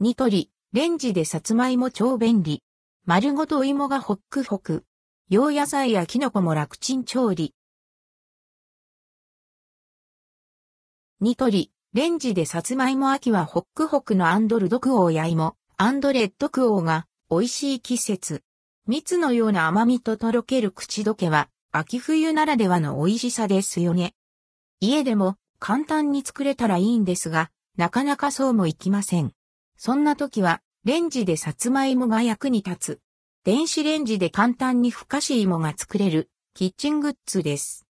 ニトリ、レンジでさつまいも超便利。丸ごとお芋がホックホク。葉野菜やキノコも楽ちん調理。ニトリ、レンジでさつまいも秋はホックホクのアンドルドクオー焼き芋、アンドレッドクオーが美味しい季節。蜜のような甘みととろける口どけは秋冬ならではの美味しさですよね。家でも簡単に作れたらいいんですが、なかなかそうもいきません。そんな時は、レンジでさつまいもが役に立つ。電子レンジで簡単にふかし芋が作れる、キッチングッズです。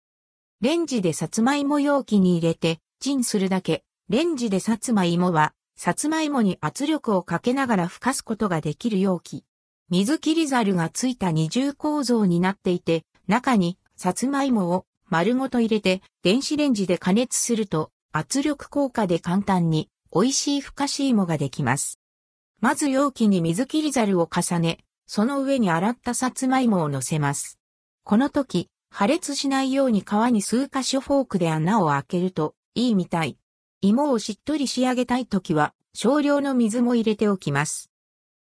レンジでさつまいも容器に入れて、チンするだけ。レンジでさつまいもは、さつまいもに圧力をかけながらふかすことができる容器。水切りザルがついた二重構造になっていて、中にさつまいもを丸ごと入れて電子レンジで加熱すると圧力効果で簡単に美味しいふかし芋ができます。まず容器に水切りザルを重ね、その上に洗ったさつまいもを乗せます。この時、破裂しないように皮に数箇所フォークで穴を開けるといいみたい。芋をしっとり仕上げたい時は少量の水も入れておきます。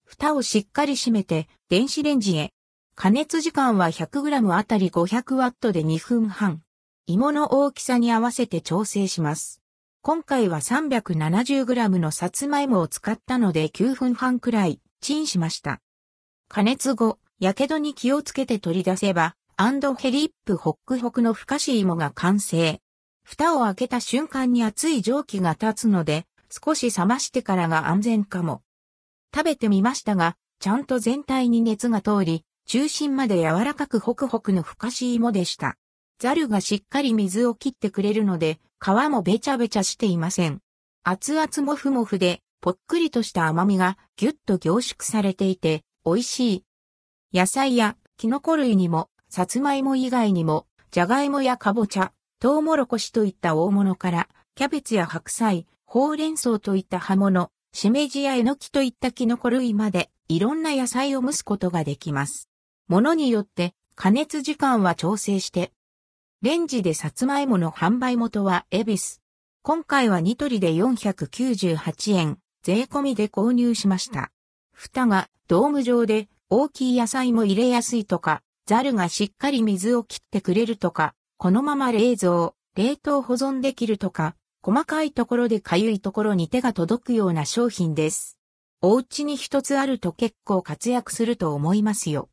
蓋をしっかり閉めて電子レンジへ。加熱時間は 100g あたり 500W で2分半。芋の大きさに合わせて調整します。今回は 370g のさつまいもを使ったので9分半くらいチンしました。加熱後、火傷に気をつけて取り出せば、アンドヘリップホックホクのふかし芋が完成。蓋を開けた瞬間に熱い蒸気が立つので、少し冷ましてからが安全かも。食べてみましたが、ちゃんと全体に熱が通り、中心まで柔らかくホクホクのふかし芋でした。ザルがしっかり水を切ってくれるので、皮もべちゃべちゃしていません。熱々もふもふで、ぽっくりとした甘みがぎゅっと凝縮されていて、美味しい。野菜やキノコ類にも、さつまいも以外にも、じゃがいもやかぼちゃ、トウモロコシといった大物から、キャベツや白菜、ほうれん草といった葉物、しめじやえのきといったキノコ類まで、いろんな野菜を蒸すことができます。ものによって加熱時間は調整してレンジでさつまいもの販売元はエビス。今回はニトリで498円、税込みで購入しました。蓋がドーム状で大きい野菜も入れやすいとか、ザルがしっかり水を切ってくれるとか、このまま冷蔵、冷凍保存できるとか、細かいところでかゆいところに手が届くような商品です。お家に一つあると結構活躍すると思いますよ。